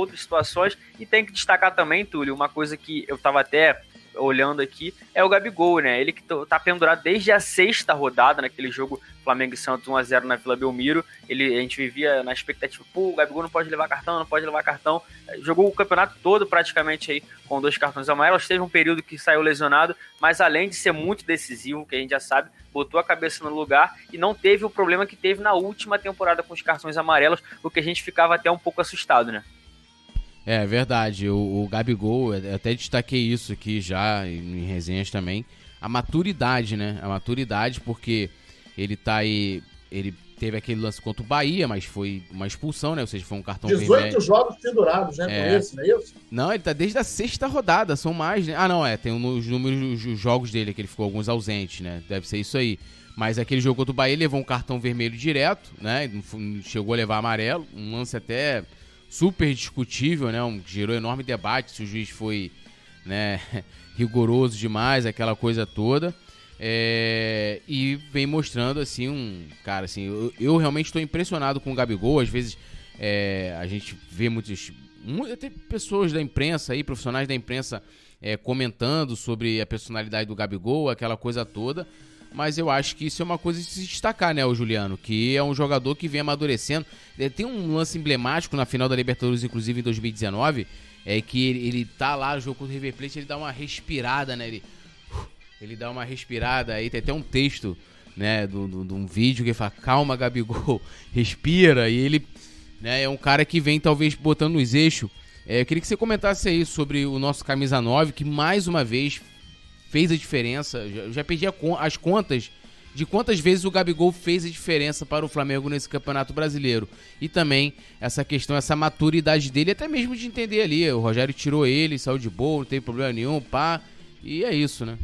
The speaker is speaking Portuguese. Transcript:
outras situações. E tem que destacar também, Túlio, uma coisa que eu tava até olhando aqui, é o Gabigol, né? Ele que tá pendurado desde a sexta rodada naquele jogo Flamengo e Santos 1x0 na Vila Belmiro. Ele, a gente vivia na expectativa, pô, o Gabigol não pode levar cartão, não pode levar cartão. Jogou o campeonato todo praticamente aí com dois cartões amarelos. Teve um período que saiu lesionado, mas além de ser muito decisivo, que a gente já sabe, botou a cabeça no lugar e não teve o problema que teve na última temporada com os cartões amarelos, o que a gente ficava até um pouco assustado, né? É verdade, o, o Gabigol, até destaquei isso aqui já em resenhas também. A maturidade, né? A maturidade, porque ele tá aí. Ele teve aquele lance contra o Bahia, mas foi uma expulsão, né? Ou seja, foi um cartão 18 vermelho. 18 jogos pendurados, né? É. Com esse, não é isso? Não, ele tá desde a sexta rodada, são mais, né? Ah, não, é. Tem os números dos jogos dele, que ele ficou alguns ausentes, né? Deve ser isso aí. Mas aquele jogo contra o Bahia levou um cartão vermelho direto, né? Chegou a levar amarelo. Um lance até super discutível, né? Um, gerou enorme debate se o juiz foi né, rigoroso demais, aquela coisa toda. É, e vem mostrando assim um. Cara, assim, eu, eu realmente estou impressionado com o Gabigol. Às vezes é, a gente vê muitos. Até pessoas da imprensa aí, profissionais da imprensa, é, comentando sobre a personalidade do Gabigol, aquela coisa toda mas eu acho que isso é uma coisa de se destacar, né, o Juliano? Que é um jogador que vem amadurecendo. É, tem um lance emblemático na final da Libertadores, inclusive em 2019, é que ele, ele tá lá jogo contra o River Plate, ele dá uma respirada, né? Ele, ele dá uma respirada, aí tem até um texto, né, de um vídeo que fala, calma, Gabigol, respira, e ele né, é um cara que vem talvez botando nos eixos. É, eu queria que você comentasse aí sobre o nosso camisa 9, que mais uma vez fez a diferença. Já, já perdi as contas de quantas vezes o Gabigol fez a diferença para o Flamengo nesse Campeonato Brasileiro. E também essa questão, essa maturidade dele, até mesmo de entender ali. O Rogério tirou ele, saiu de boa, não tem problema nenhum, pá. E é isso, né?